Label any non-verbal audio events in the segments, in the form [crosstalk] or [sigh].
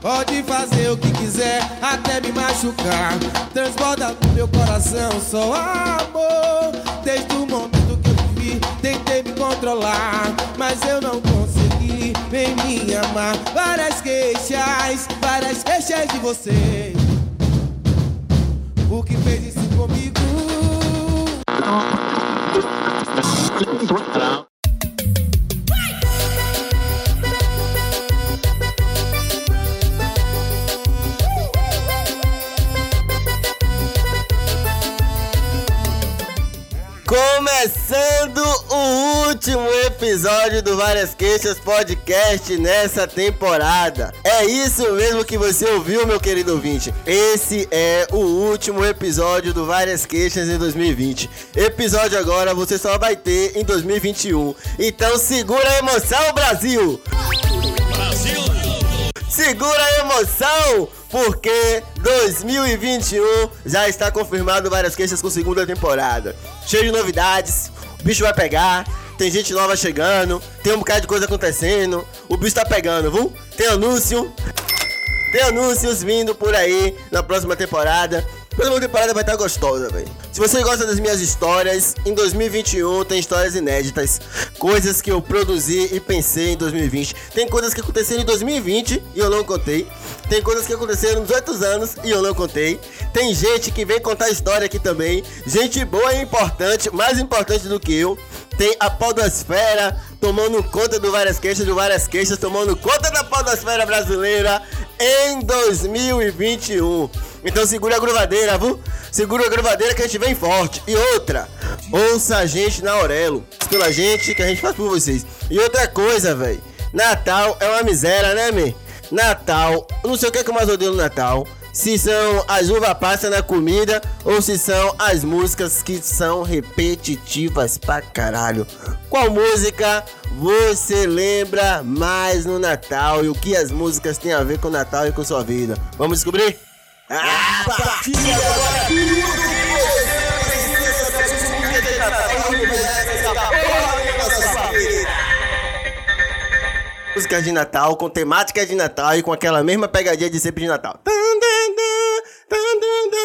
Pode fazer o que quiser, até me machucar. Transborda no meu coração só amor. Desde o momento que eu vi, tentei me controlar, mas eu não consegui. Vem me amar. Várias queixas, várias queixas de você. O que fez isso comigo? Começando o último episódio do Várias Queixas Podcast nessa temporada. É isso mesmo que você ouviu, meu querido ouvinte. Esse é o último episódio do Várias Queixas em 2020. Episódio agora você só vai ter em 2021. Então segura a emoção, Brasil! Brasil! Segura a emoção! porque 2021 já está confirmado várias queixas com segunda temporada. Cheio de novidades, o bicho vai pegar, tem gente nova chegando, tem um bocado de coisa acontecendo, o bicho tá pegando, viu? Tem anúncio, tem anúncios vindo por aí na próxima temporada. A próxima temporada vai estar gostosa, velho. Se você gosta das minhas histórias, em 2021 tem histórias inéditas, coisas que eu produzi e pensei em 2020. Tem coisas que aconteceram em 2020 e eu não contei. Tem coisas que aconteceram nos outros anos e eu não contei. Tem gente que vem contar história aqui também. Gente boa e importante, mais importante do que eu. Tem a podosfera tomando conta do Várias Queixas, do Várias Queixas, tomando conta da podosfera brasileira em 2021. Então segura a gruvadeira, viu? Segura a gruvadeira que a gente vem forte. E outra, ouça a gente na Aurelo. Pela gente que a gente faz por vocês. E outra coisa, velho. Natal é uma miséria, né, me? Natal, não sei o que, é que eu mais odeio no Natal. Se são as uvas passas na comida ou se são as músicas que são repetitivas pra caralho. Qual música você lembra mais no Natal e o que as músicas têm a ver com o Natal e com sua vida? Vamos descobrir? Músicas de Natal, com temática de Natal e com aquela mesma pegadinha de sempre de Natal.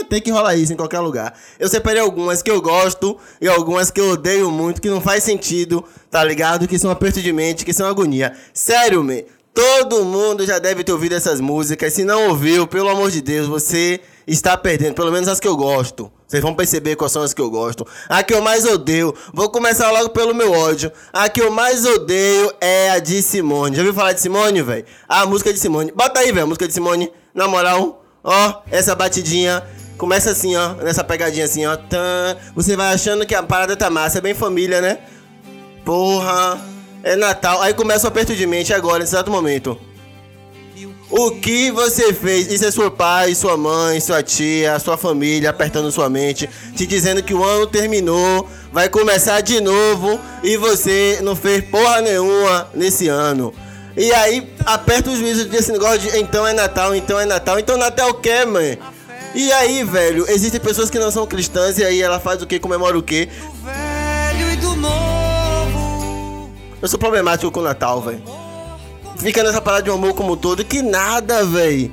Tem que rolar isso em qualquer lugar. Eu separei algumas que eu gosto e algumas que eu odeio muito, que não faz sentido, tá ligado? Que são aperto de mente, que são agonia. Sério, me. Todo mundo já deve ter ouvido essas músicas. Se não ouviu, pelo amor de Deus, você está perdendo. Pelo menos as que eu gosto. Vocês vão perceber quais são as que eu gosto. A que eu mais odeio, vou começar logo pelo meu ódio. A que eu mais odeio é a de Simone. Já ouviu falar de Simone, velho? A música de Simone. Bota aí, velho, a música de Simone. Na moral, ó, essa batidinha. Começa assim, ó, nessa pegadinha assim, ó. Você vai achando que a parada tá massa, é bem família, né? Porra, é Natal. Aí começa o aperto de mente agora, nesse exato momento. O que você fez? Isso é seu pai, sua mãe, sua tia, sua família apertando sua mente, te dizendo que o ano terminou, vai começar de novo e você não fez porra nenhuma nesse ano. E aí aperta o juízo desse negócio de então é Natal, então é Natal, então Natal o que, mãe? E aí, velho, existem pessoas que não são cristãs e aí ela faz o que? Comemora o que? Eu sou problemático com o Natal, velho fica nessa parada de amor como um todo, que nada, velho.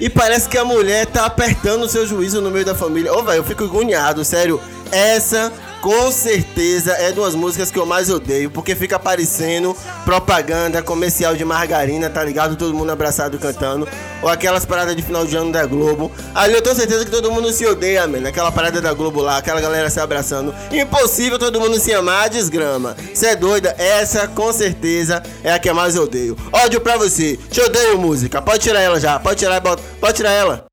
E parece que a mulher tá apertando o seu juízo no meio da família. Ô, oh, velho, eu fico agoniado, sério. Essa com certeza é duas músicas que eu mais odeio, porque fica aparecendo propaganda comercial de margarina, tá ligado? Todo mundo abraçado cantando, ou aquelas paradas de final de ano da Globo. Ali eu tenho certeza que todo mundo se odeia, mano. Aquela parada da Globo lá, aquela galera se abraçando. Impossível todo mundo se amar, desgrama. Você é doida? Essa com certeza é a que eu mais odeio. Ódio pra você, te odeio música. Pode tirar ela já, pode tirar, pode tirar ela.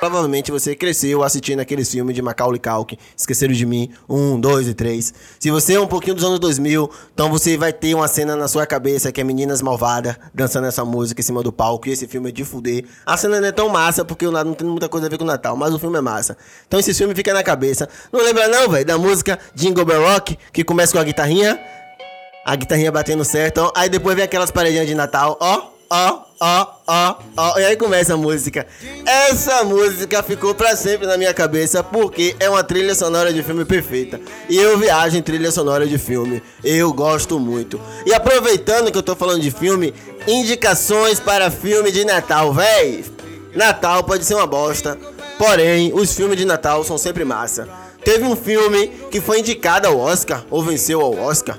Provavelmente você cresceu assistindo aqueles filmes de Macaulay Culkin, Esqueceram de Mim, um, dois e três. Se você é um pouquinho dos anos 2000, então você vai ter uma cena na sua cabeça que é Meninas Malvadas dançando essa música em cima do palco e esse filme é de fuder. A cena não é tão massa porque o não tem muita coisa a ver com o Natal, mas o filme é massa. Então esse filme fica na cabeça. Não lembra não, velho, da música Jingle Bell Rock, que começa com a guitarrinha, a guitarrinha batendo certo, ó. aí depois vem aquelas paredinhas de Natal, ó. Ó, ó, ó, ó. E aí começa a música. Essa música ficou pra sempre na minha cabeça porque é uma trilha sonora de filme perfeita. E eu viajo em trilha sonora de filme. Eu gosto muito. E aproveitando que eu tô falando de filme, indicações para filme de Natal, véi. Natal pode ser uma bosta. Porém, os filmes de Natal são sempre massa. Teve um filme que foi indicado ao Oscar, ou venceu ao Oscar.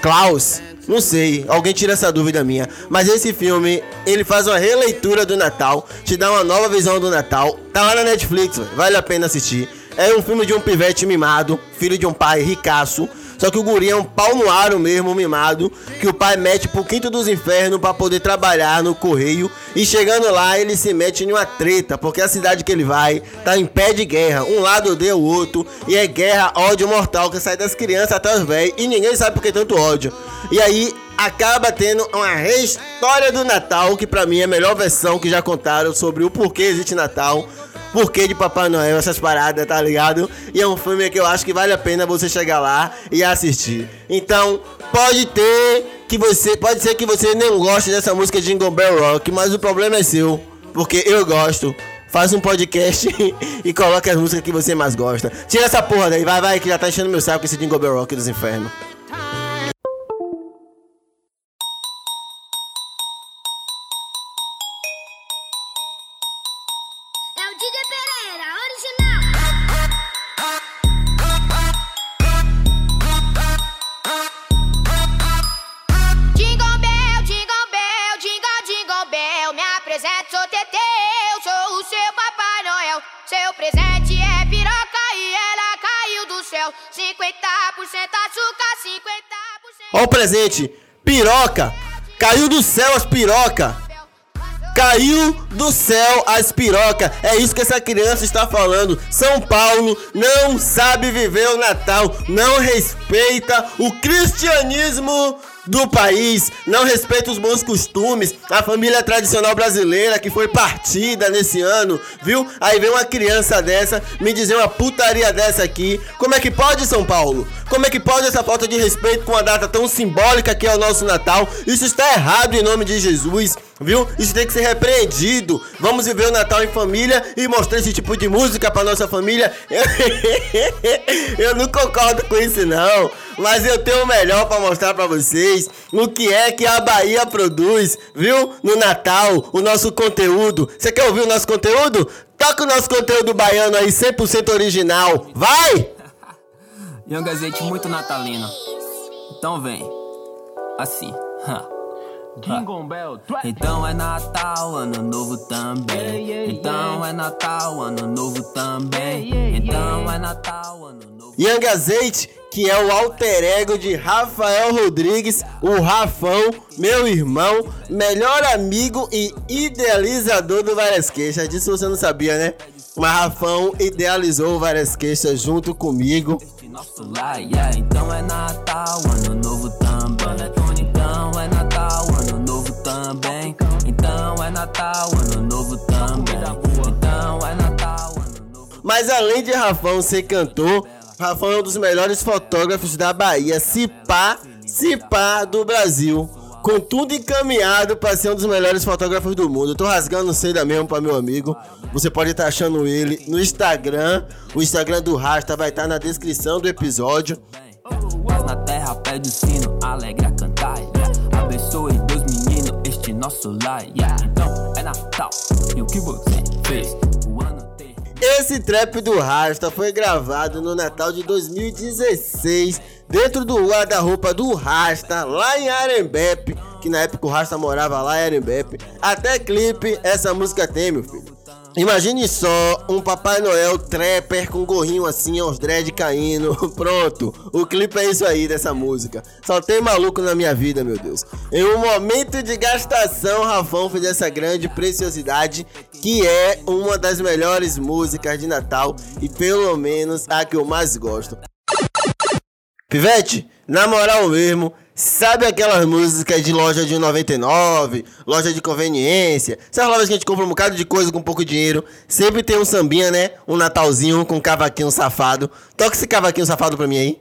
Klaus, não sei, alguém tira essa dúvida minha. Mas esse filme, ele faz uma releitura do Natal, te dá uma nova visão do Natal. Tá lá na Netflix, vale a pena assistir. É um filme de um pivete mimado, filho de um pai ricaço, só que o guri é um pau no aro mesmo, mimado, que o pai mete pro quinto dos infernos para poder trabalhar no correio. E chegando lá, ele se mete em uma treta, porque a cidade que ele vai tá em pé de guerra. Um lado odeia o outro, e é guerra, ódio mortal que sai das crianças até os velhos, e ninguém sabe por que tanto ódio. E aí acaba tendo uma história do Natal, que para mim é a melhor versão que já contaram sobre o porquê existe Natal porquê de Papai Noel, essas paradas, tá ligado? E é um filme que eu acho que vale a pena você chegar lá e assistir. Então, pode ter que você, pode ser que você não goste dessa música de Jingle Bell Rock, mas o problema é seu, porque eu gosto. Faz um podcast [laughs] e coloca as músicas que você mais gosta. Tira essa porra daí, vai, vai, que já tá enchendo meu saco esse Jingle Bell Rock dos infernos. Ó o presente. Piroca. Caiu do céu as piroca. Caiu do céu as piroca. É isso que essa criança está falando. São Paulo não sabe viver o Natal, não respeita o cristianismo do país, não respeita os bons costumes, a família tradicional brasileira que foi partida nesse ano, viu? Aí vem uma criança dessa me dizer uma putaria dessa aqui. Como é que pode, São Paulo? Como é que pode essa falta de respeito com uma data tão simbólica que é o nosso Natal? Isso está errado em nome de Jesus, viu? Isso tem que ser repreendido. Vamos viver o Natal em família e mostrar esse tipo de música para nossa família. [laughs] Eu não concordo com isso não, mas eu tenho o melhor para mostrar para vocês o que é que a Bahia produz, viu? No Natal, o nosso conteúdo. Você quer ouvir o nosso conteúdo? Toca o nosso conteúdo baiano aí 100% original. Vai! E um gazete muito natalino. Então vem. Assim. Jingle Bell. Então é Natal, ano novo também. Então é Natal, ano novo também. Então é Natal, ano novo. Young Azeite, que é o alter ego de Rafael Rodrigues, o Rafão, meu irmão, melhor amigo e idealizador do Várias Queixas. Disso você não sabia, né? Mas Rafão idealizou Várias Queixas junto comigo nosso lar, yeah. Então é Natal, ano também. Então é Natal, ano novo também. Então é Natal, ano novo. Mas além de Rafão ser cantor, Rafão é um dos melhores fotógrafos da Bahia, se pá, se pá do Brasil com tudo encaminhado para ser um dos melhores fotógrafos do mundo. Eu tô rasgando seda mesmo para meu amigo. Você pode estar tá achando ele no Instagram. O Instagram do Rasta vai estar tá na descrição do episódio. Na terra pede o sino, alegra cantar. Abençoe menino, este nosso lar. Então é Natal. E o que você fez? Esse trap do Rasta foi gravado no Natal de 2016 dentro do guarda-roupa do Rasta, lá em Arembepe, que na época o Rasta morava lá em Arembepe. Até clipe essa música tem, meu filho. Imagine só um Papai Noel trapper com gorrinho assim, aos dread caindo. [laughs] Pronto, o clipe é isso aí dessa música. Só tem maluco na minha vida, meu Deus. Em um momento de gastação, Rafão fez essa grande preciosidade que é uma das melhores músicas de Natal e pelo menos a que eu mais gosto. Pivete, na moral mesmo, sabe aquelas músicas de loja de 99, loja de conveniência, essas lojas que a gente compra um bocado de coisa com pouco dinheiro, sempre tem um sambinha, né? Um Natalzinho com um cavaquinho safado. Toca esse cavaquinho safado pra mim aí.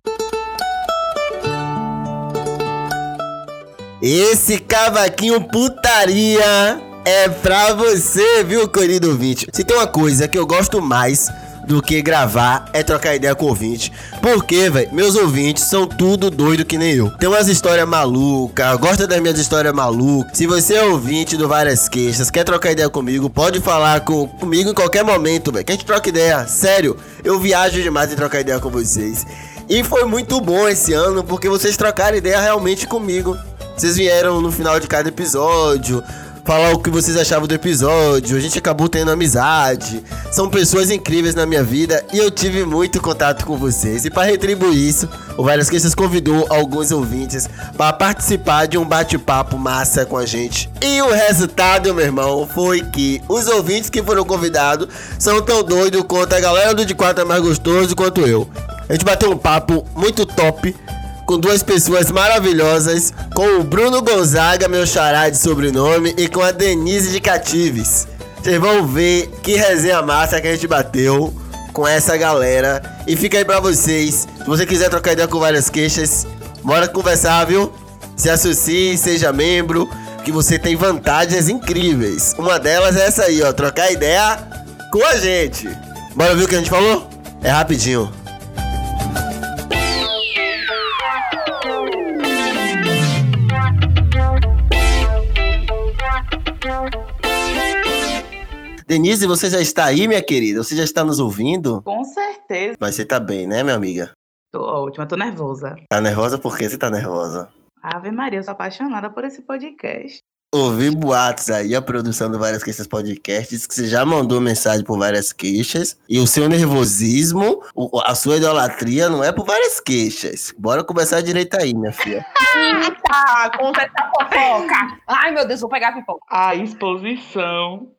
Esse cavaquinho putaria é pra você, viu, querido ouvinte? Se tem uma coisa que eu gosto mais do que gravar é trocar ideia com ouvinte. Porque, velho, meus ouvintes são tudo doido que nem eu. Tem umas histórias malucas, gosta das minhas histórias malucas. Se você é ouvinte do Várias Queixas, quer trocar ideia comigo, pode falar com, comigo em qualquer momento, velho. Que a gente troca ideia. Sério, eu viajo demais em trocar ideia com vocês. E foi muito bom esse ano, porque vocês trocaram ideia realmente comigo. Vocês vieram no final de cada episódio, falar o que vocês achavam do episódio. A gente acabou tendo amizade. São pessoas incríveis na minha vida e eu tive muito contato com vocês. E para retribuir isso, o Várias Queixas convidou alguns ouvintes para participar de um bate-papo massa com a gente. E o resultado, meu irmão, foi que os ouvintes que foram convidados são tão doidos quanto a galera do De Quatro é mais gostoso quanto eu. A gente bateu um papo muito top com duas pessoas maravilhosas, com o Bruno Gonzaga, meu xará de sobrenome, e com a Denise de Catives. Vocês vão ver que resenha massa que a gente bateu com essa galera. E fica aí pra vocês. Se você quiser trocar ideia com várias queixas, bora conversar, viu? Se associe, seja membro, que você tem vantagens incríveis. Uma delas é essa aí, ó, trocar ideia com a gente. Bora ver o que a gente falou? É rapidinho. Denise, você já está aí, minha querida? Você já está nos ouvindo? Com certeza. Mas você tá bem, né, minha amiga? Tô ótima, tô nervosa. Tá nervosa por que você tá nervosa? Ave Maria, eu sou apaixonada por esse podcast. Ouvi boatos aí, a produção do Várias Queixas Podcasts, que você já mandou mensagem por várias queixas. E o seu nervosismo, a sua idolatria não é por várias queixas. Bora começar direito aí, minha filha. Eita, conta essa fofoca. Ai, meu Deus, vou pegar a pipoca. A exposição.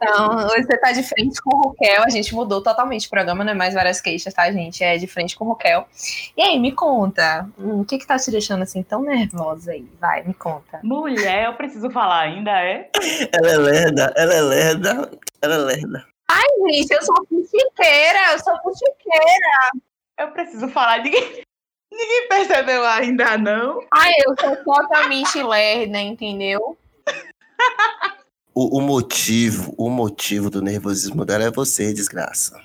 Então, hoje você tá de frente com o Raquel. A gente mudou totalmente o programa, não é mais várias queixas, tá, gente? É de frente com o Raquel. E aí, me conta. hum, o que que tá te deixando assim tão nervosa aí? Vai, me conta. Mulher, eu preciso falar ainda, é? Ela é lerda, ela é lerda, ela é lerda. Ai, gente, eu sou fuxiqueira, eu sou fuxiqueira. Eu preciso falar. Ninguém, ninguém percebeu ainda, não? Ai, eu sou totalmente lerda, entendeu? [laughs] O, o motivo, o motivo do nervosismo dela é você, desgraça.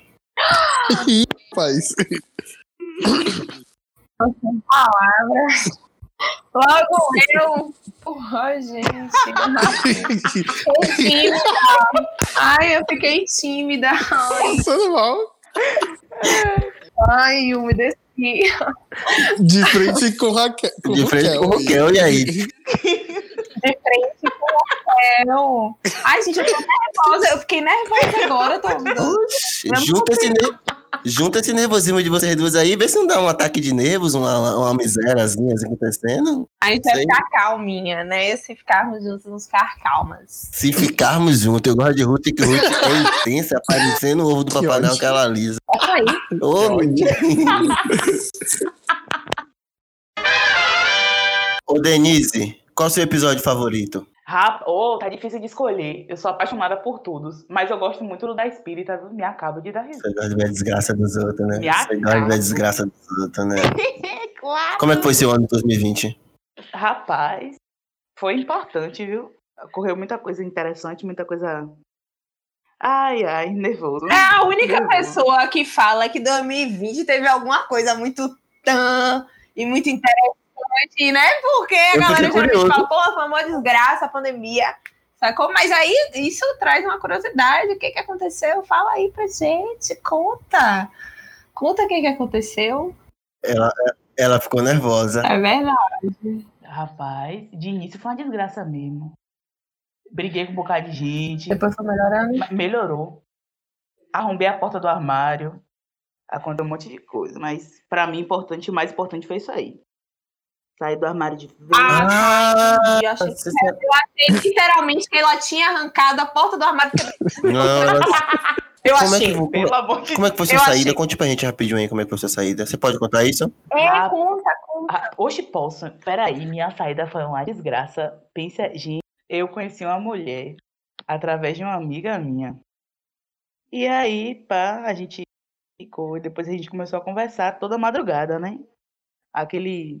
Faz. Palavras. Logo eu. Porra, gente. Tímida. [laughs] Ai, eu fiquei tímida. Ai, Passando mal. ai eu me desci. De frente com Raquel. Com De frente com o Raquel, e aí? [laughs] De frente com o Raquel. Ai, gente, eu tô nervosa. Eu fiquei nervosa agora. Tô... Oxi, junta esse, ne- junta esse nervosismo de vocês duas aí, vê se não dá um ataque de nervos, uma, uma, misériazinha assim acontecendo. A gente vai ficar calminha, né? Se ficarmos juntos, vamos ficar calmas. Se ficarmos juntos, eu gosto de Ruth, que Ruth é intensa, parecendo o ovo do Que Papai Noel que ela lisa. Isso aí. Ô, menino. Ô, Denise, qual o seu episódio favorito? Rap... Oh, tá difícil de escolher. Eu sou apaixonada por todos. Mas eu gosto muito do da espírita? Me acabo de dar risada. Você gosta de ver a desgraça dos outros, né? Me Você gosta de ver a desgraça dos outros, né? [laughs] claro. Como é que foi seu ano de 2020? Rapaz, foi importante, viu? Ocorreu muita coisa interessante, muita coisa. Ai, ai, nervoso. É a única Nervoso. pessoa que fala que 2020 teve alguma coisa muito tã e muito interessante, né? Porque a Eu galera curioso. fala, pô, foi uma desgraça a pandemia. Sacou? Mas aí isso traz uma curiosidade. O que, que aconteceu? Fala aí pra gente, conta. Conta o que, que aconteceu. Ela, ela ficou nervosa. É verdade. Rapaz, de início foi uma desgraça mesmo. Briguei com um bocado de gente. Depois foi melhorando. melhorou. Arrombei a porta do armário. Aconteceu um monte de coisa. Mas pra mim, importante, o mais importante foi isso aí. Sair do armário de vez. Ah, E eu achei, você- eu achei literalmente que ela tinha arrancado a porta do armário. Não, [laughs] Eu Como é achei. que, como, Pelo amor de como é que foi sua Eu saída? achei. Conte pra gente rapidinho aí como é que foi sua saída. Você pode contar isso? É, Ah, conta, conta. Ah, Oxe, posso. Peraí, minha saída foi uma desgraça. Pensa, gente, eu conheci uma mulher através de uma amiga minha. E aí, pá, a gente ficou, e depois a gente começou a conversar toda madrugada, né? Aquele.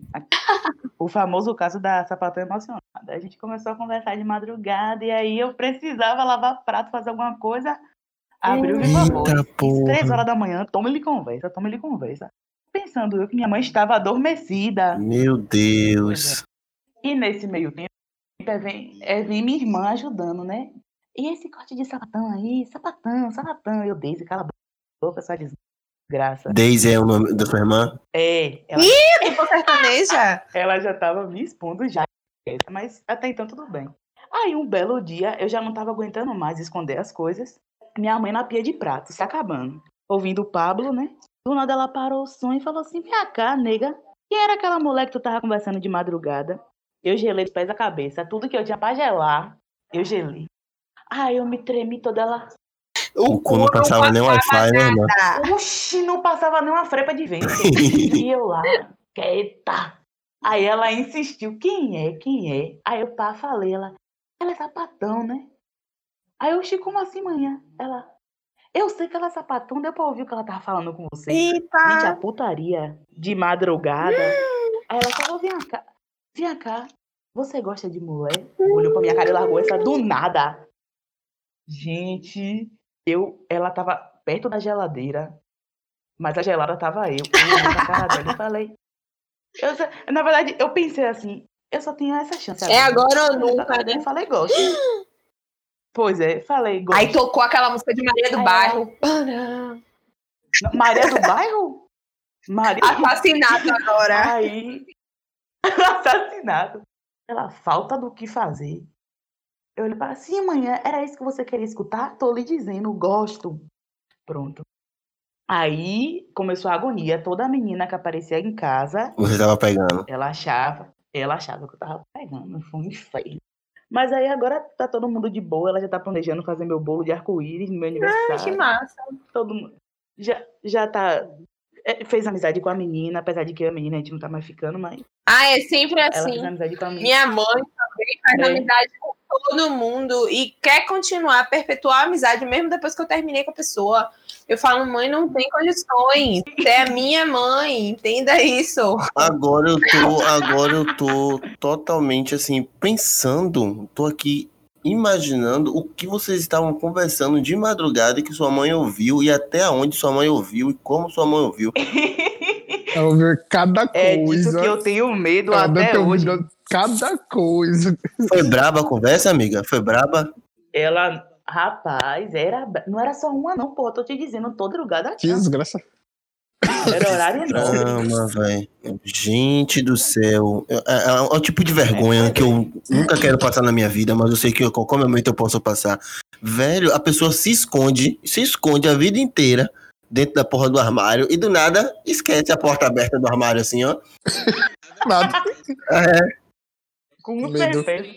o famoso caso da sapatão emocionada. A gente começou a conversar de madrugada e aí eu precisava lavar prato, fazer alguma coisa. Abriu o porra. Três horas da manhã, toma ele conversa, toma ele conversa. Pensando eu que minha mãe estava adormecida. Meu Deus. E nesse meio tempo, é, vem, é, vem minha irmã ajudando, né? E esse corte de sapatão aí, sapatão, sapatão. Eu dei, cala a boca, só desgraça. Daisy é o nome da sua irmã? É, ela, Sertaneja. [laughs] ela já tava me expondo já, mas até então tudo bem. Aí um belo dia, eu já não tava aguentando mais esconder as coisas. Minha mãe na pia de prato, se acabando. Ouvindo o Pablo, né? Do nada ela parou o som e falou assim: Vem cá, nega. Quem era aquela mulher que tu tava conversando de madrugada? Eu gelei dos pés à cabeça. Tudo que eu tinha pra gelar, eu gelei. Aí eu me tremi toda ela. O cu não passava nem Wi-Fi, né, irmã? Oxi, não passava nem uma frepa de vento. e [laughs] eu lá, eita. Aí ela insistiu, quem é, quem é? Aí eu pá, falei, ela, ela é sapatão, né? Aí eu, Chico, como assim, manhã? Ela, eu sei que ela é sapatão, deu pra ouvir o que ela tava falando com você. Gente, a Eita. putaria de madrugada. Aí ela falou, vem cá, vem cá, você gosta de mulher? Olhou pra minha cara e largou essa do nada. Gente, eu, ela tava perto da geladeira, mas a gelada tava eu. Eu olhei pra cara dela e falei. Eu, na verdade, eu pensei assim, eu só tenho essa chance. É agora ou nunca, né? Eu falei, gosto. Pois é, falei, gosto. Aí tocou aquela música de Maria do Aí Bairro. Maria do bairro? Maria Assassinado agora. Aí, [laughs] assassinado. Ela, falta do que fazer. Eu olhei para assim, amanhã, era isso que você queria escutar? Tô lhe dizendo, gosto. Pronto. Aí começou a agonia. Toda menina que aparecia em casa, Você tava pegando. ela achava, ela achava que eu tava pegando. Foi um inferno. Mas aí agora tá todo mundo de boa, ela já tá planejando fazer meu bolo de arco-íris no meu aniversário Que massa. todo mundo já, já tá. é, Fez amizade com a menina, apesar de que a menina a gente não tá mais ficando, mas Ah, é sempre ela assim. fez amizade com a menina. Minha mãe também faz É. amizade com todo mundo e quer continuar, perpetuar a amizade, mesmo depois que eu terminei com a pessoa. Eu falo, mãe, não tem condições. Você é minha mãe, entenda isso. Agora eu tô, agora eu tô totalmente assim, pensando, tô aqui imaginando o que vocês estavam conversando de madrugada que sua mãe ouviu e até onde sua mãe ouviu e como sua mãe ouviu. Ela ouvir cada É disso coisa. que eu tenho medo até hoje. ouvido cada coisa. Foi braba a conversa, amiga? Foi braba? Ela, rapaz, era, não era só uma, não, pô. Tô te dizendo, toda lugar Que desgraça. Era horário enorme. Caramba, velho. Gente do céu. É, é, é o tipo de vergonha que eu nunca quero passar na minha vida, mas eu sei que a qualquer momento eu posso passar. Velho, a pessoa se esconde, se esconde a vida inteira dentro da porra do armário e do nada esquece a porta aberta do armário assim, ó. [laughs] Nada. Com certeza.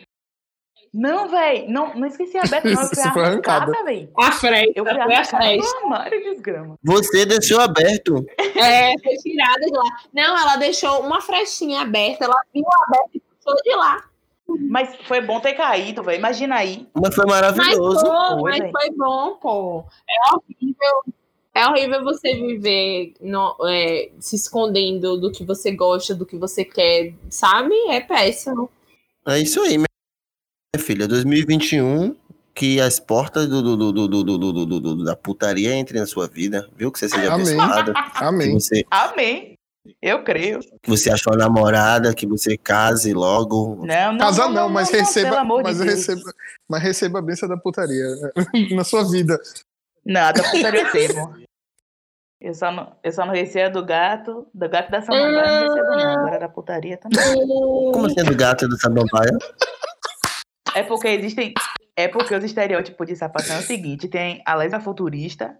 Não, velho, não, não esqueci a Beta, não. Eu [laughs] fui Isso foi arrancada. velho. A fresta, Eu fui a do armário, desgrama. Você deixou aberto. É, foi tirada de lá. Não, ela deixou uma frestinha aberta, ela viu aberta e puxou de lá. Mas foi bom ter caído, velho. Imagina aí. Mas foi Mas maravilhoso. foi, mas foi bom, pô. É horrível. É horrível você viver no- é, se escondendo do que você gosta, do que você quer, sabe? É péssimo. É isso aí, minha filha. 2021, que as portas do, do, do, do, do, do, do, do- do- da putaria entrem na sua vida, viu? Que você seja Amém. abençoada. Amém. você, Amém. Eu creio. que você ache uma namorada, que você case logo. Não, não. Casar não, mas pelo receba, mas de receba, mas receba a benção da putaria [laughs] na sua vida. Nada, putaria eu recebo. Eu só não, eu só não recebo do gato, do gato da samambaia, não recebo não. Agora da putaria também. [laughs] Como assim é do gato do Samambaia? É porque existem. É porque os estereótipos de sapatão é o seguinte: tem a lesa futurista,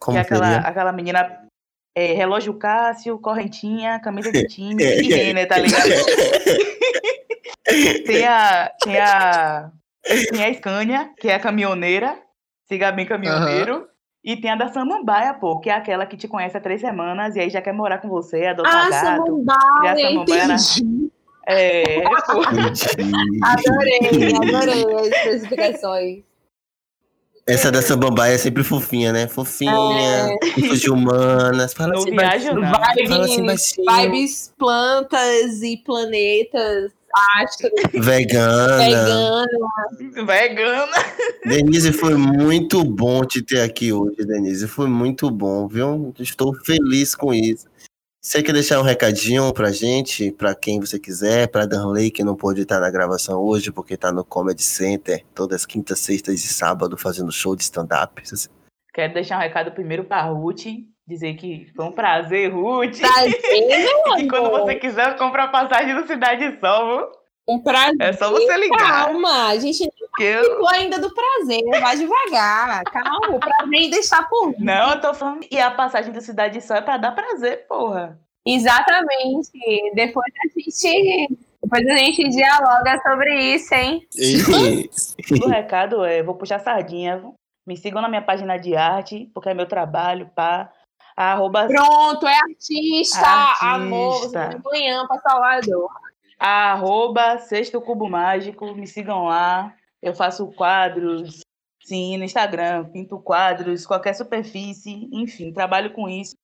Como que é aquela, seria? aquela menina. É, relógio Cássio, correntinha, camisa de [laughs] time e Renner, tá ligado? [laughs] tem a. Tem a. Tem a Scania, que é a caminhoneira, siga bem caminhoneiro. E tem a da Samambaia, pô, que é aquela que te conhece há três semanas e aí já quer morar com você, adotar Ah, gato. samambaia, Já samambaia na- entendi. É, pô. [laughs] Adorei, adorei as especificações. Essa da Samambaia é sempre fofinha, né? Fofinha, curso de humanas. Fala Não assim, viajo, não. Vibes, Fala assim baixinho. vibes plantas e planetas, vegana. vegano. Vegana. Denise, foi muito bom te ter aqui hoje, Denise. Foi muito bom, viu? Estou feliz com isso. Você quer deixar um recadinho pra gente, pra quem você quiser, pra Danley, que não pôde estar na gravação hoje, porque tá no Comedy Center, todas as quintas, sextas e sábado, fazendo show de stand-up. Quero deixar um recado primeiro pra Ruth. Dizer que foi um prazer, Ruth. Vendo, [laughs] E quando você quiser comprar passagem no Cidade Sol, viu? Um prazer. é só você ligar. Calma, a gente não Que eu... ficou ainda do prazer. Vai devagar. Calma, o prazer ainda está por vir. Não, eu tô falando. E a passagem do Cidade Sol é pra dar prazer, porra. Exatamente. Depois a gente. Depois a gente dialoga sobre isso, hein? O recado é: vou puxar sardinha. Me sigam na minha página de arte, porque é meu trabalho, pá. Arroba, Pronto, é artista. Artista. Amor, amanhã para Salvador. arroba Sexto Cubo Mágico. Me sigam lá. Eu faço quadros, sim, no Instagram. Pinto quadros, qualquer superfície. Enfim, trabalho com isso.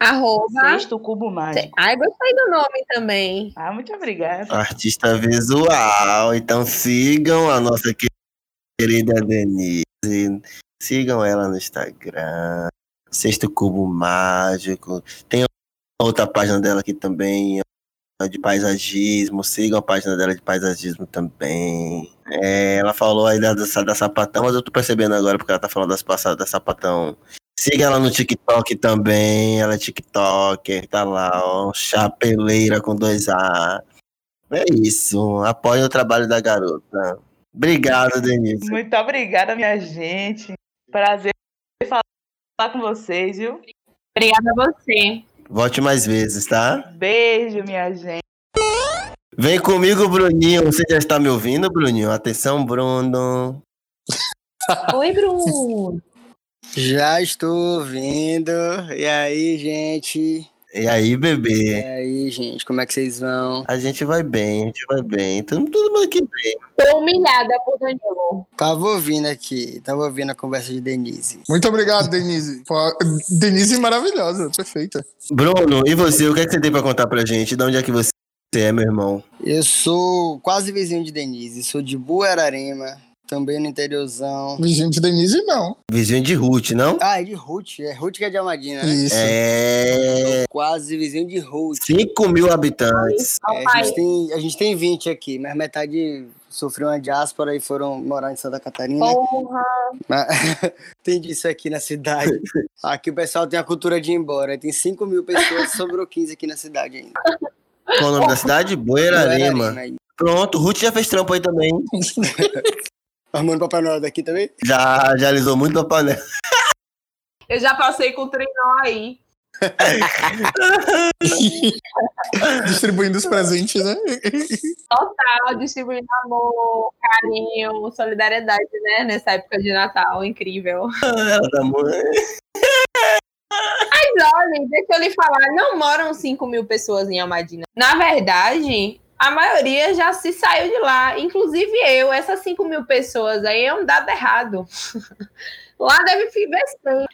Arroba. Sexto Cubo Mágico. Ai, gostei do nome também. Ah, muito obrigada. Artista visual. Então sigam a nossa querida Denise. Sigam ela no Instagram. Sexto Cubo Mágico. Tem outra página dela aqui também, de paisagismo. Sigam a página dela de paisagismo também. É, ela falou aí da, da, da sapatão, mas eu tô percebendo agora porque ela tá falando das passadas da sapatão. Siga ela no TikTok também. Ela é TikToker, tá lá, ó. Chapeleira com dois A. É isso. Apoie o trabalho da garota. Obrigado, Denise. Muito obrigada, minha gente. Prazer falar com vocês, viu? Obrigada a você. Volte mais vezes, tá? Beijo, minha gente. Vem comigo, Bruninho. Você já está me ouvindo, Bruninho? Atenção, Bruno. [laughs] Oi, Bruno. Já estou ouvindo. E aí, gente? E aí, E bebê? aí, gente? Como é que vocês vão? A gente vai bem, a gente vai bem. Todo, todo mundo aqui bem. Tô humilhada por Danilo. Tava ouvindo aqui, tava ouvindo a conversa de Denise. Muito obrigado, Denise. Denise maravilhosa, perfeita. Bruno, e você? O que, é que você tem pra contar pra gente? De onde é que você é, meu irmão? Eu sou quase vizinho de Denise, sou de Buerarema, também no interiorzão. Gente, Denise, não. Vizinho de Ruth, não? Ah, é de Ruth, é Ruth que é de Amadina, né? Isso. É. Quase vizinho de Ruth. 5 mil habitantes. É, a, gente tem, a gente tem 20 aqui, mas metade sofreu uma diáspora e foram morar em Santa Catarina. Porra. Mas- [laughs] tem disso aqui na cidade. Aqui o pessoal tem a cultura de ir embora. Tem 5 mil pessoas, sobrou 15 aqui na cidade ainda. Qual o nome da cidade? Boerarema. Buerarema aí. Pronto, Ruth já fez trampo aí também. [laughs] Armando Papai Noel daqui também? Já, já alisou muito a panela. Eu já passei com o trenó aí. [laughs] Distribuindo os presentes, né? Total, distribuindo amor, carinho, solidariedade, né? Nessa época de Natal, incrível. Ela tá Mas olha, deixa eu lhe falar, não moram 5 mil pessoas em Almadina. Na verdade, a maioria já se saiu de lá, inclusive eu. Essas 5 mil pessoas aí é um dado errado. [laughs] Lá deve viver sem.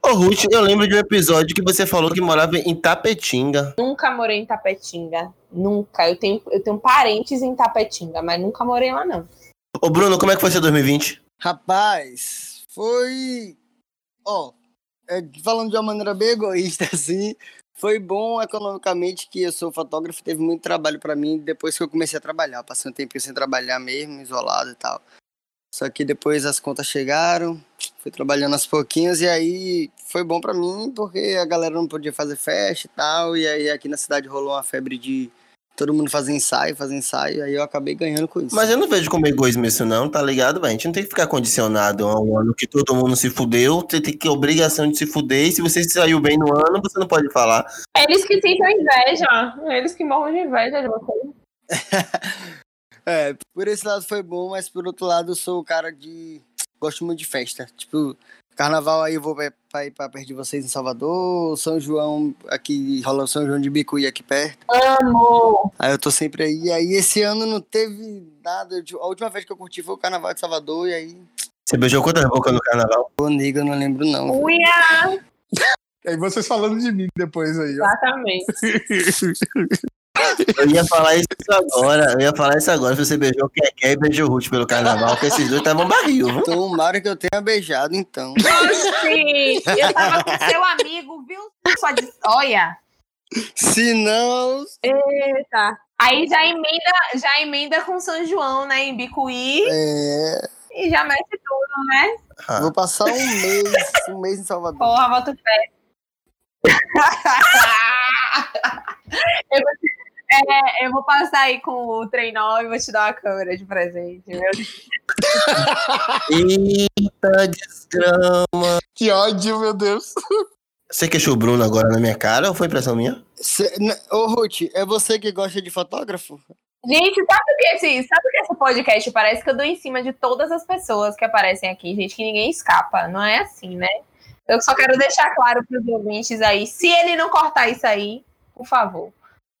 Ô, Ruth, eu lembro de um episódio que você falou que morava em Tapetinga. Nunca morei em Tapetinga. Nunca. Eu tenho, eu tenho parentes em Tapetinga, mas nunca morei lá, não. Ô, Bruno, como é que foi seu 2020? Rapaz, foi. Ó, é, falando de uma maneira bem egoísta, [laughs] assim, foi bom economicamente que eu sou fotógrafo, teve muito trabalho pra mim depois que eu comecei a trabalhar. Passei um tempo sem trabalhar mesmo, isolado e tal. Só que depois as contas chegaram, fui trabalhando aos pouquinhos e aí foi bom pra mim porque a galera não podia fazer festa e tal. E aí aqui na cidade rolou uma febre de todo mundo fazer ensaio, fazer ensaio, aí eu acabei ganhando com isso. Mas eu não vejo como egoísmo isso não, tá ligado, velho? A gente não tem que ficar condicionado a um ano que todo mundo se fudeu, você tem que ter obrigação de se fuder, e se você saiu bem no ano, você não pode falar. Eles que sintam inveja. Eles que morram de inveja de vocês. [laughs] É, por esse lado foi bom, mas por outro lado eu sou o cara de. Gosto muito de festa. Tipo, carnaval aí eu vou pra, pra ir pra perto de vocês em Salvador, São João, aqui rola São João de Bicuí aqui perto. Amo. Aí eu tô sempre aí. Aí esse ano não teve nada. A última vez que eu curti foi o carnaval de Salvador, e aí Você beijou quantas bocas no carnaval? Ô, nego, eu não lembro não. Uia! Aí vocês falando de mim depois aí, ó. Exatamente. [laughs] Eu ia falar isso agora. Eu ia falar isso agora. Se você beijou o Keké e beijou o Ruth pelo carnaval, porque esses dois estavam barril, viu? Tomara que eu tenha beijado, então. Oxi, eu tava com seu amigo, viu? Só de... Olha. Se não, Eita. Aí já emenda, já emenda com São João, né? Em Bicuí. é, E já mete tudo, né? Ah, vou passar um mês, um mês em Salvador. Porra, bota o pé. [laughs] eu, vou, é, eu vou passar aí com o treinó e vou te dar uma câmera de presente. Meu. Eita desgrama. Que ódio, meu Deus. Você queixou o Bruno agora na minha cara ou foi impressão minha? Cê, ô, Ruth, é você que gosta de fotógrafo? Gente, sabe o que esse, sabe o que esse podcast parece que eu dou em cima de todas as pessoas que aparecem aqui, gente, que ninguém escapa. Não é assim, né? Eu só quero deixar claro para os ouvintes aí, se ele não cortar isso aí, por favor.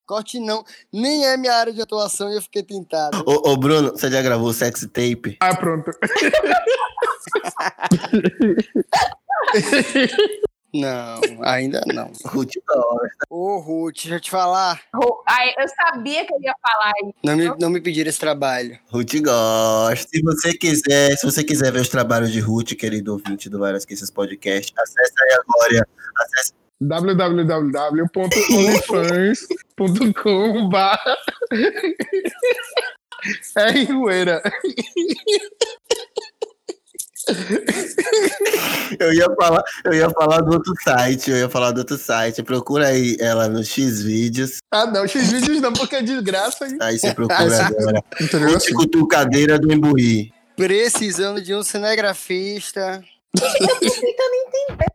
Corte não, nem é minha área de atuação e eu fiquei tentado. Ô, ô, Bruno, você já gravou sexy tape? Ah, pronto. [laughs] Não, ainda não. Ruth gosta. Ô, Ruth, deixa eu te falar. Ai, eu sabia que ele ia falar isso. Não me, não me pediram esse trabalho. Ruth gosta. Se você quiser, se você quiser ver os trabalhos de Ruth, querido ouvinte do Várias Queixas Podcast, acesse aí agora. Acesse www.onlyfans.com barra É Rueira. Eu ia falar, eu ia falar do outro site, eu ia falar do outro site. Procura aí ela no X vídeos. Ah, não, X vídeos não, porque é desgraça. hein? Aí você procura agora. [laughs] Entendeu? Ruth Cutucadeira do Emburri. Precisando de um cinegrafista. Eu tô tentando entender.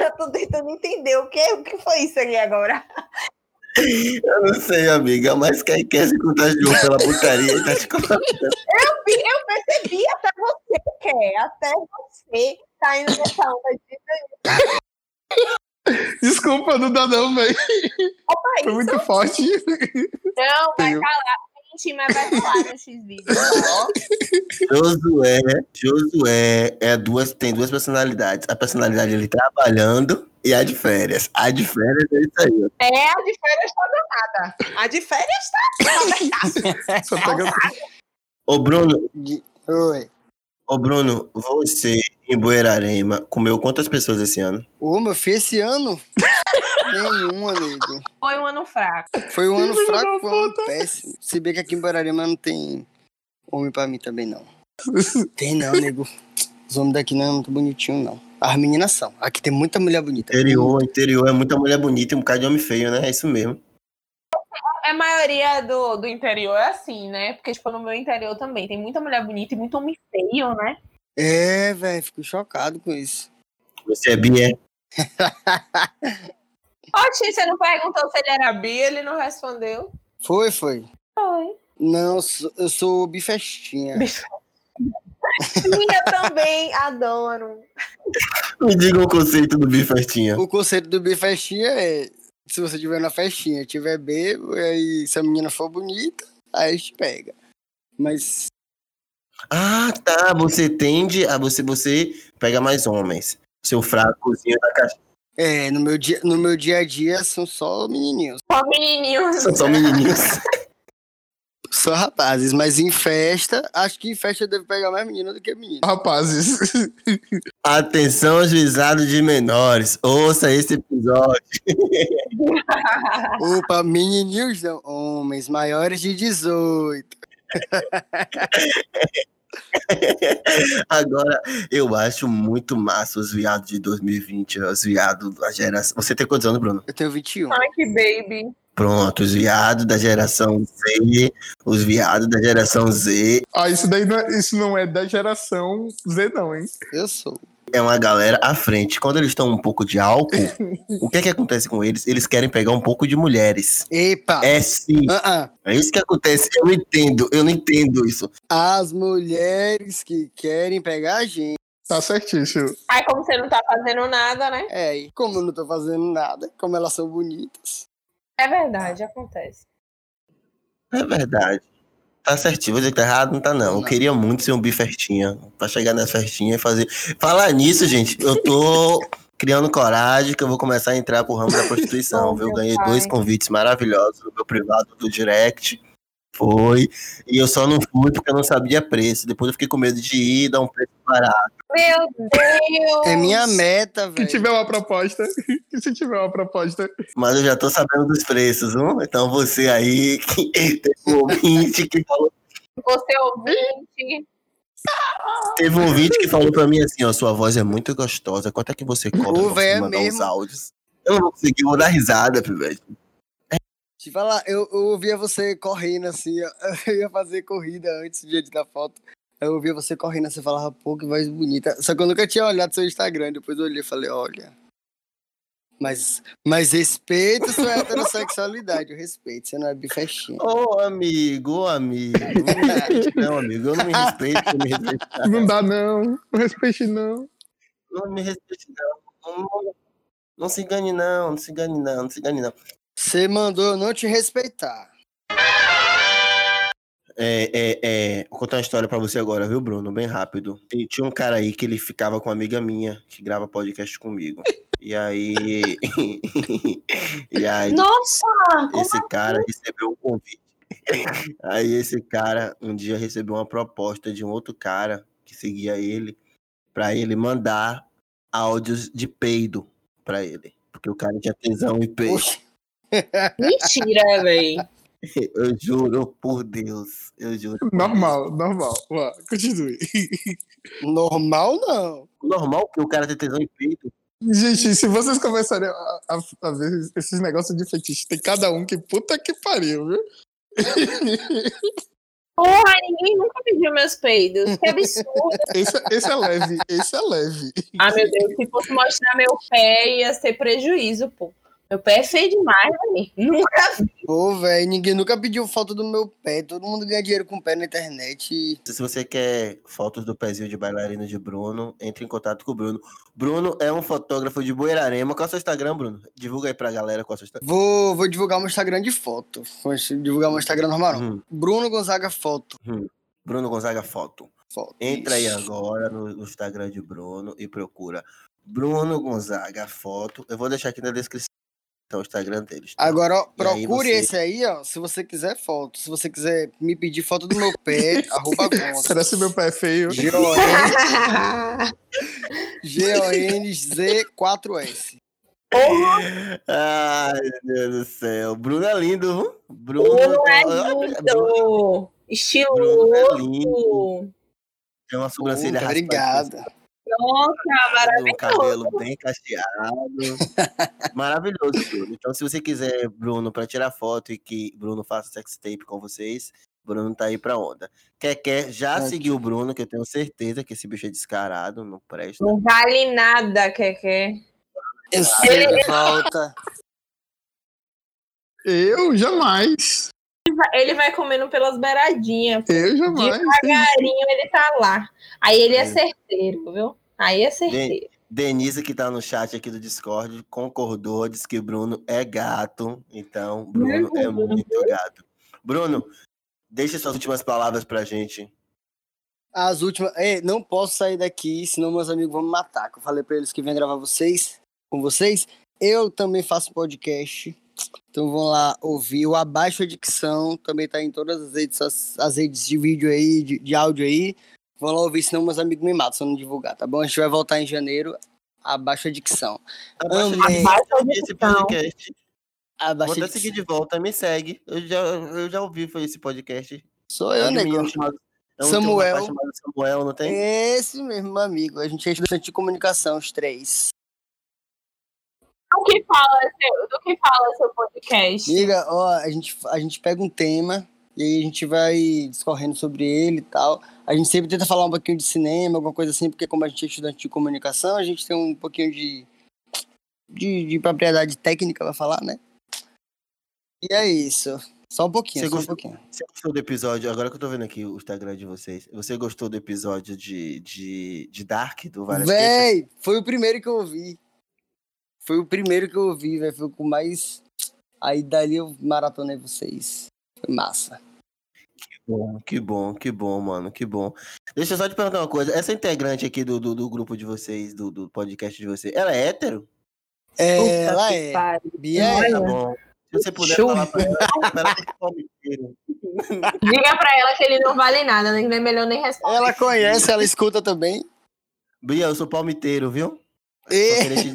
Eu [laughs] tô tentando entender o que, o que foi isso ali agora. Eu não sei, amiga, mas quem quer se contagiou pela putaria tá te colocando. Eu percebi, até você quer, até você tá indo nessa onda de. [laughs] Desculpa, não dá não, velho. Opa, Foi isso muito forte. não, vai calar. Gente, mas vai falar no X-Vídeo. ó. Josué, Josué é duas, tem duas personalidades. A personalidade dele trabalhando e a de férias. A de férias é isso aí. É, a de férias tá danada. A de férias tá. [laughs] Só pegando... Ô, Bruno, Oi. ô, Bruno, você em Buerarema comeu quantas pessoas esse ano? Ô, meu filho, esse ano? Nenhum, amigo. Foi um ano fraco. Foi um ano Filho fraco, foi um ano péssimo. Se bem que aqui em Borarema não tem homem pra mim também, não. [laughs] Tem não, nego. Os homens daqui não é muito bonitinho, não. As meninas são. Aqui tem muita mulher bonita. Interior, interior é muita mulher bonita e um bocado de homem feio, né? É isso mesmo. A maioria do, do interior é assim, né? Porque, tipo, no meu interior também tem muita mulher bonita e muito homem feio, né? É, velho, fico chocado com isso. Você é bi, é? [laughs] Oxi, você não perguntou se ele era bi, ele não respondeu. Foi, foi. Foi. Não, eu sou, eu sou bifestinha. Minha também, adoro. Me diga o conceito do bi festinha. O conceito do bifestinha é: se você tiver na festinha, tiver bebo, aí se a menina for bonita, aí a gente pega. Mas Ah, tá. Você tende a você, você pega mais homens. Seu fracozinho da caixa. É, no meu dia, no meu dia a dia são só menininhos. Só menininhos. São só menininhos. [laughs] Só rapazes, mas em festa, acho que em festa eu devo pegar mais menina do que menino. Rapazes. [laughs] Atenção, juizado de menores. Ouça esse episódio. [laughs] Opa, menininhos não, homens maiores de 18. Agora, eu acho muito massa os viados de 2020. Os viados da geração. Você tem quantos anos, Bruno? Eu tenho 21. Ai, que baby. Pronto, os viados da geração Z. Os viados da geração Z. Ah, isso daí não é, isso não é da geração Z, não, hein? Eu sou. É uma galera à frente. Quando eles estão um pouco de álcool, [laughs] o que é que acontece com eles? Eles querem pegar um pouco de mulheres. Epa! É sim. Ah, ah. É isso que acontece. Eu não entendo. Eu não entendo isso. As mulheres que querem pegar a gente. Tá certíssimo. Aí, como você não tá fazendo nada, né? É, e como eu não tô fazendo nada, como elas são bonitas. É verdade, acontece. É verdade. Tá certinho, vou dizer que tá errado, não tá não. Eu Não. queria muito ser um bifestinha, pra chegar nessa festinha e fazer... Falar nisso, gente, eu tô criando coragem que eu vou começar a entrar pro ramo da prostituição, viu? Ganhei pai. dois convites maravilhosos no meu privado do direct, foi, e eu só não fui porque eu não sabia preço. Depois eu fiquei com medo de ir, dar um preço barato. Meu Deus! É minha meta, Se velho. tiver uma proposta, [laughs] se tiver uma proposta, Mas eu já tô sabendo dos preços, viu? Então você aí, que [laughs] teve um ouvinte que falou, Você ouvinte. teve um ouvinte que falou pra mim assim, ó, sua voz é muito gostosa, quanto é que você cobra Ô, é mandar mesmo. uns áudios? Eu não eu vou dar risada, velho. Te falar, eu, eu ouvia você correndo assim, [laughs] eu ia fazer corrida antes de editar foto. Eu ouvia você correndo, você falava, pô, que voz bonita. Só que eu nunca tinha olhado seu Instagram, depois eu olhei e falei, olha. Mas, mas respeito sua heterossexualidade, eu respeito, você não é bifestinha. Ô, amigo, ô, amigo. Não não, amigo. Eu não me respeito, eu me respeito. não dá não. Não respeite não. Não me respeite, não. Não, não se engane, não. Não se engane, não. Não se engane, não. Você mandou eu não te respeitar. É, é, é, vou contar uma história pra você agora, viu, Bruno? Bem rápido. Tem- Tinha um cara aí que ele ficava com uma amiga minha que grava podcast comigo. E aí. [laughs] e aí, Nossa! esse cara recebeu um convite. [laughs] Aí esse cara um dia recebeu uma proposta de um outro cara que seguia ele pra ele mandar áudios de peido pra ele, porque o cara tinha tesão e peido. Mentira, véi. Eu juro por Deus, eu juro. Normal, normal. Vá, continue. normal não. Deus. Normal que o cara tem tesão e peido. Gente, se vocês começarem a, a- a ver esses negócios de fetiche, tem cada um que puta que pariu, viu? Porra, ninguém nunca pediu meus peidos. Que absurdo. [laughs] Esse, esse é leve, esse é leve. ah, meu Deus, se fosse mostrar meu pé, ia ser prejuízo, pô. Meu pé é feio demais, véi. Nunca vi. Pô, velho, ninguém nunca pediu foto do meu pé. Todo mundo ganha dinheiro com o pé na internet. e- Se você quer fotos do pezinho de bailarina de Bruno, entre em contato com o Bruno. Bruno é um fotógrafo de Boirarema. Qual é o seu Instagram, Bruno? Divulga aí pra galera qual é o seu Instagram. Vou, vou divulgar meu Instagram de foto. Vou divulgar meu Instagram normal. Uhum. Bruno Gonzaga Foto. Bruno Gonzaga Foto. foto. Entra aí Isso. agora no, no Instagram de Bruno e procura Bruno Gonzaga Foto. Eu vou deixar aqui na descrição o Instagram deles. tá? Agora, ó, E aí procure você- esse aí, ó. Se você quiser foto. Se você quiser me pedir foto do meu pé, [laughs] arroba Gonza. Parece meu pé feio. G-O-N- G-O-N-Z-4-S. Ai, meu Deus do céu. Bruno é lindo, viu? Bruno, Bruno é Bruno lindo. Bruno Estiloso. é lindo. Tem uma sobrancelha Puta, raspadinha, Obrigada. Nossa, um cabelo bem cacheado. Maravilhoso, Bruno. Então, se você quiser, Bruno, para tirar foto e que Bruno faça sex tape com vocês, Bruno tá aí pra onda. Quer, quer, já Ok. seguiu o Bruno, que eu tenho certeza que esse bicho é descarado, não presta. Não vale nada, Keké. Eu sei volta. Eu jamais. Ele vai comendo pelas beiradinhas. Eu jamais. Devagarinho ele tá lá. Aí ele é É. certeiro, viu? Aí é certeiro. Denise, que tá no chat aqui do Discord, concordou, disse que Bruno é gato. Então, Bruno é Uhum. muito gato. Bruno, deixa suas últimas palavras pra gente. As últimas. Ei, não posso sair daqui, senão meus amigos vão me matar. Eu falei pra eles que vêm gravar vocês, com vocês. Eu também faço podcast. Então vão lá ouvir. O Abaixo a Dicção também tá em todas as redes, as, as redes de vídeo aí, de, de áudio aí. Vão lá ouvir, senão meus amigos me matam se eu não divulgar, tá bom? A gente vai voltar em janeiro. Abaixo a Dicção. De- Abaixa a esse dicção. podcast. Vou Abaixo a até seguir de volta, me segue. Eu já, eu já ouvi foi esse podcast. Sou É eu, um menino nego. chamado- é um- Samuel. chamado Samuel, não tem? Esse mesmo, meu amigo. A gente é estudante de comunicação, os três. Do que fala seu, do que fala seu podcast? Amiga, ó, a gente, a gente pega um tema e aí a gente vai discorrendo sobre ele e tal. A gente sempre tenta falar um pouquinho de cinema, alguma coisa assim, porque como a gente é estudante de comunicação, a gente tem um pouquinho de, de, de propriedade técnica pra falar, né? E é isso. Só um pouquinho, Você só um gostou? pouquinho. Você gostou do episódio? Agora que eu tô vendo aqui o Instagram de vocês. Você gostou do episódio de, de, de Dark, do Várias Queixas? Véi, foi o primeiro que eu ouvi. Foi o primeiro que eu ouvi, velho. Foi o com mais. Aí dali eu maratonei vocês. Foi massa. bom, que bom, que bom, mano, que bom. Deixa eu só te perguntar uma coisa. Essa integrante aqui do, do, do grupo de vocês, do, do podcast de vocês, ela é hétero? É, Puta ela que é. é. Tá bom. Se você puder Chuva. falar pra ela, pra ela que palmiteiro. [laughs] Diga pra ela que ele não vale nada, nem é melhor nem responder. Ela conhece, ela escuta também. Bia, eu sou palmiteiro, viu? [laughs] E te dizer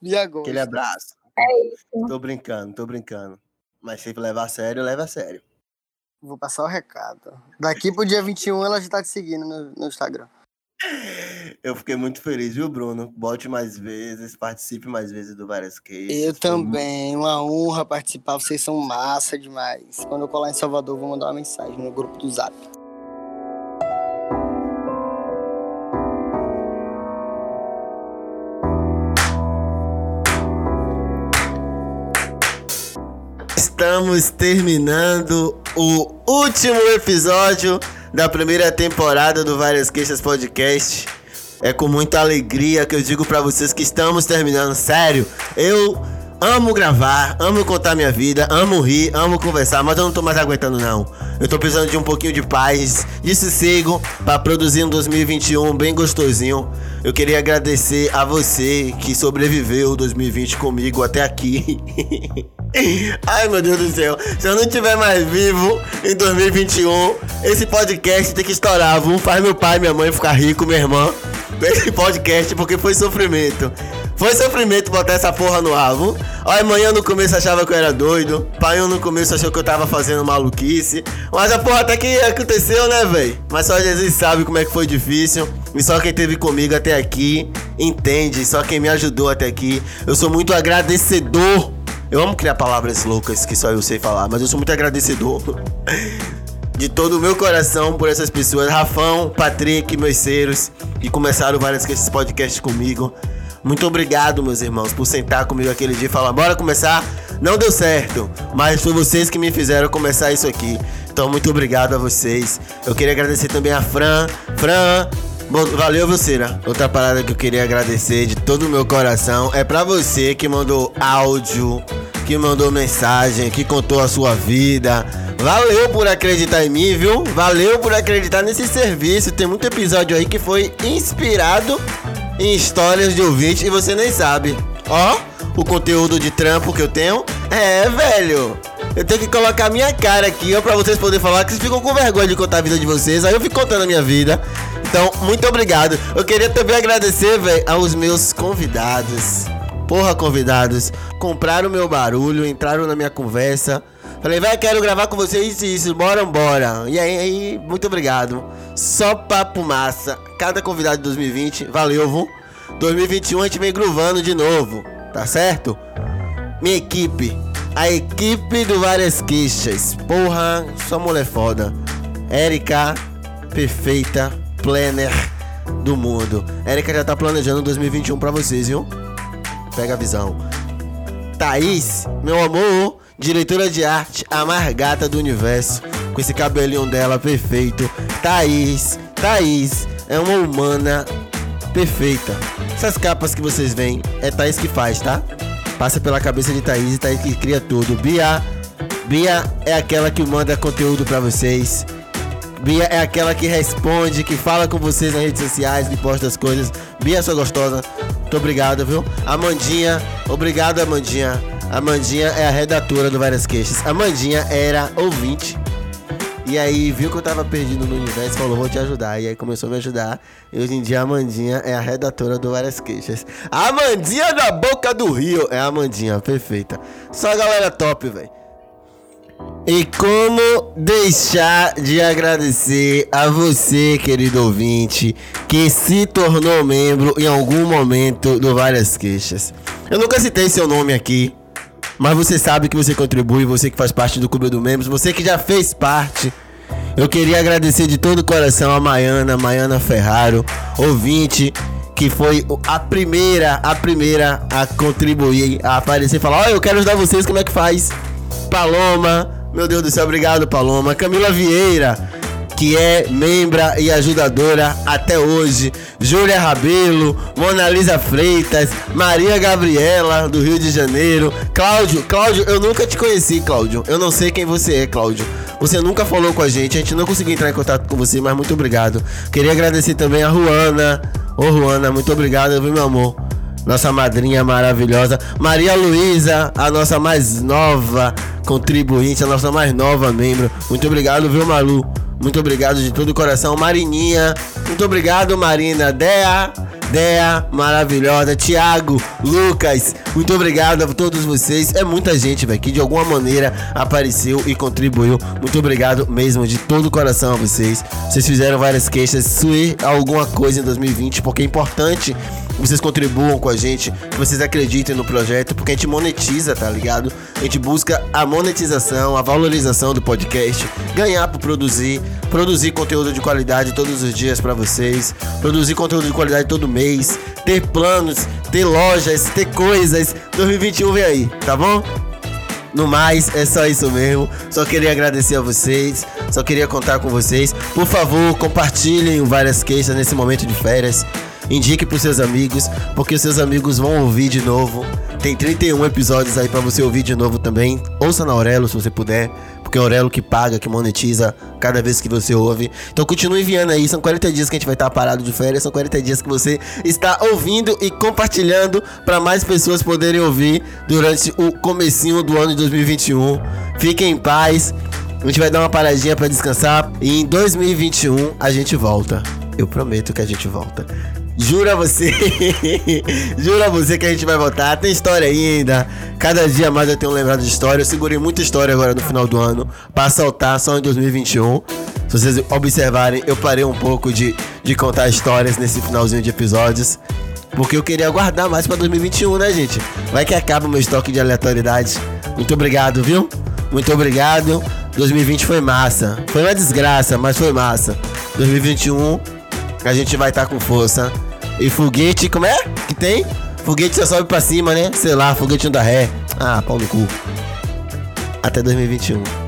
Bia gosta. aquele abraço. É isso. Tô brincando, tô brincando. Mas se levar a sério, leva a sério. Vou passar o recado. Daqui pro dia 21 ela já tá te seguindo no, no Instagram. Eu fiquei muito feliz, viu, Bruno? Bote mais vezes, participe mais vezes do Várias Cases. Eu também, uma honra participar, vocês são massa demais. Quando eu colar em Salvador, vou mandar uma mensagem no grupo do Zap. Estamos terminando o último episódio da primeira temporada do Várias Queixas Podcast. É com muita alegria que eu digo pra vocês que estamos terminando. Sério, eu amo gravar, amo contar minha vida, amo rir, amo conversar, mas eu não tô mais aguentando não. Eu tô precisando de um pouquinho de paz, de sossego pra produzir um 2021 bem gostosinho. Eu queria agradecer a você que sobreviveu 2020 comigo até aqui. [laughs] [laughs] Ai meu Deus do céu, se eu não tiver mais vivo em 2021, esse podcast tem que estourar, viu? Faz meu pai, minha mãe ficar rico, minha irmã, [laughs] esse podcast, porque foi sofrimento. Foi sofrimento botar essa porra no ar, viu? Olha, amanhã no começo achava que eu era doido, pai no começo achou que eu tava fazendo maluquice, mas a porra até que aconteceu, né, velho? Mas só Jesus sabe como é que foi difícil, e só quem teve comigo até aqui entende, só quem me ajudou até aqui. Eu sou muito agradecedor eu amo criar palavras loucas que só eu sei falar, mas eu sou muito agradecedor [laughs] de todo o meu coração por essas pessoas. Rafão, Patrick, meus ceros, que começaram várias vezes esse podcast comigo. Muito obrigado, meus irmãos, por sentar comigo aquele dia e falar: bora começar. Não deu certo, mas foi vocês que me fizeram começar isso aqui. Então, muito obrigado a vocês. Eu queria agradecer também a Fran. Fran, Bom, valeu, Vocêra. Outra parada que eu queria agradecer de todo o meu coração é pra você que mandou áudio, que mandou mensagem, que contou a sua vida. Valeu por acreditar em mim, viu? Valeu por acreditar nesse serviço. Tem muito episódio aí que foi inspirado em histórias de ouvinte e você nem sabe. Ó, o conteúdo de trampo que eu tenho. É, velho. Eu tenho que colocar minha cara aqui, ó, pra vocês poderem falar que vocês ficam com vergonha de contar a vida de vocês. Aí eu fico contando a minha vida. Então, muito obrigado. Eu queria também agradecer, velho, aos meus convidados. Porra, convidados. Compraram meu barulho, entraram na minha conversa. Falei, vai, quero gravar com vocês isso e isso. Bora, bora. E aí, aí, muito obrigado. Só papo massa. Cada convidado de 2020, valeu, viu? 2021 a gente vem gruvando de novo, tá certo? Minha equipe. A equipe do Várias Queixas. Porra, só mulher foda. Érica, perfeita, planner do mundo. Érica já tá planejando 2021 pra vocês, viu? Pega a visão. Thaís, meu amor, diretora de arte, a mais gata do universo. Com esse cabelinho dela perfeito. Thaís, Thaís é uma humana perfeita. Essas capas que vocês veem, é Thaís que faz, tá? Passa pela cabeça de Thaís e Thaís que cria tudo. Bia, Bia é aquela que manda conteúdo pra vocês. Bia é aquela que responde, que fala com vocês nas redes sociais, que posta as coisas. Bia, sua gostosa. Muito obrigado, viu? Amandinha, obrigado, Amandinha. Amandinha é a redatora do Várias Queixas. Amandinha era ouvinte. E aí viu que eu tava perdido no universo, falou, vou te ajudar. E aí começou a me ajudar. E hoje em dia a Amandinha é a redatora do Várias Queixas. A Amandinha da Boca do Rio. É a Amandinha, perfeita. Só a galera top, velho. E como deixar de agradecer a você, querido ouvinte, que se tornou membro em algum momento do Várias Queixas. Eu nunca citei seu nome aqui, mas você sabe que você contribui, você que faz parte do Clube do Membros, você que já fez parte. Eu queria agradecer de todo o coração a Maiana, Maiana Ferraro, ouvinte, que foi a primeira, a primeira a contribuir, a aparecer e falar: Olha, eu quero ajudar vocês, como é que faz? Paloma, meu Deus do céu, obrigado, Paloma. Camila Vieira, que é membra e ajudadora até hoje. Júlia Rabelo, Mona Lisa Freitas, Maria Gabriela, do Rio de Janeiro. Cláudio, Cláudio, eu nunca te conheci, Cláudio. Eu não sei quem você é, Cláudio. Você nunca falou com a gente, a gente não conseguiu entrar em contato com você, mas muito obrigado. Queria agradecer também a Ruana. Ô, Ruana, muito obrigado, viu, meu amor? Nossa madrinha maravilhosa. Maria Luísa, a nossa mais nova contribuinte, a nossa mais nova membro. Muito obrigado, viu, Malu? Muito obrigado de todo o coração. Marininha, muito obrigado, Marina. Dea, Dea, maravilhosa. Tiago, Lucas, muito obrigado a todos vocês. É muita gente, velho, que de alguma maneira apareceu e contribuiu. Muito obrigado mesmo, de todo o coração a vocês. Vocês fizeram várias queixas, suir alguma coisa em 2020, porque é importante vocês contribuam com a gente, que vocês acreditem no projeto, porque a gente monetiza, tá ligado? A gente busca a monetização, a valorização do podcast, ganhar por produzir, produzir conteúdo de qualidade todos os dias para vocês, produzir conteúdo de qualidade todo mês, ter planos, ter lojas, ter coisas. 2021 vem aí, tá bom? No mais, é só isso mesmo. Só queria agradecer a vocês. Só queria contar com vocês. Por favor, compartilhem várias queixas nesse momento de férias. Indique pros seus amigos, porque os seus amigos vão ouvir de novo. Tem 31 episódios aí para você ouvir de novo também. Ouça na Aurelo se você puder, porque é Aurelo que paga, que monetiza cada vez que você ouve. Então continue enviando aí, são 40 dias que a gente vai estar parado de férias, são 40 dias que você está ouvindo e compartilhando para mais pessoas poderem ouvir durante o comecinho do ano de 2021. Fiquem em paz. A gente vai dar uma paradinha para descansar e em 2021 a gente volta. Eu prometo que a gente volta. Jura você, [laughs] jura você que a gente vai voltar. Tem história ainda. Cada dia mais eu tenho lembrado de história. Eu segurei muita história agora no final do ano para soltar só em 2021. Se vocês observarem, eu parei um pouco de, de contar histórias nesse finalzinho de episódios. Porque eu queria guardar mais para 2021, né, gente? Vai que acaba o meu estoque de aleatoriedade. Muito obrigado, viu? Muito obrigado. 2020 foi massa. Foi uma desgraça, mas foi massa. 2021 a gente vai estar tá com força. E foguete, como é? Que tem? Foguete só sobe pra cima, né? Sei lá, foguete não dá ré. Ah, pau no cu. Até 2021.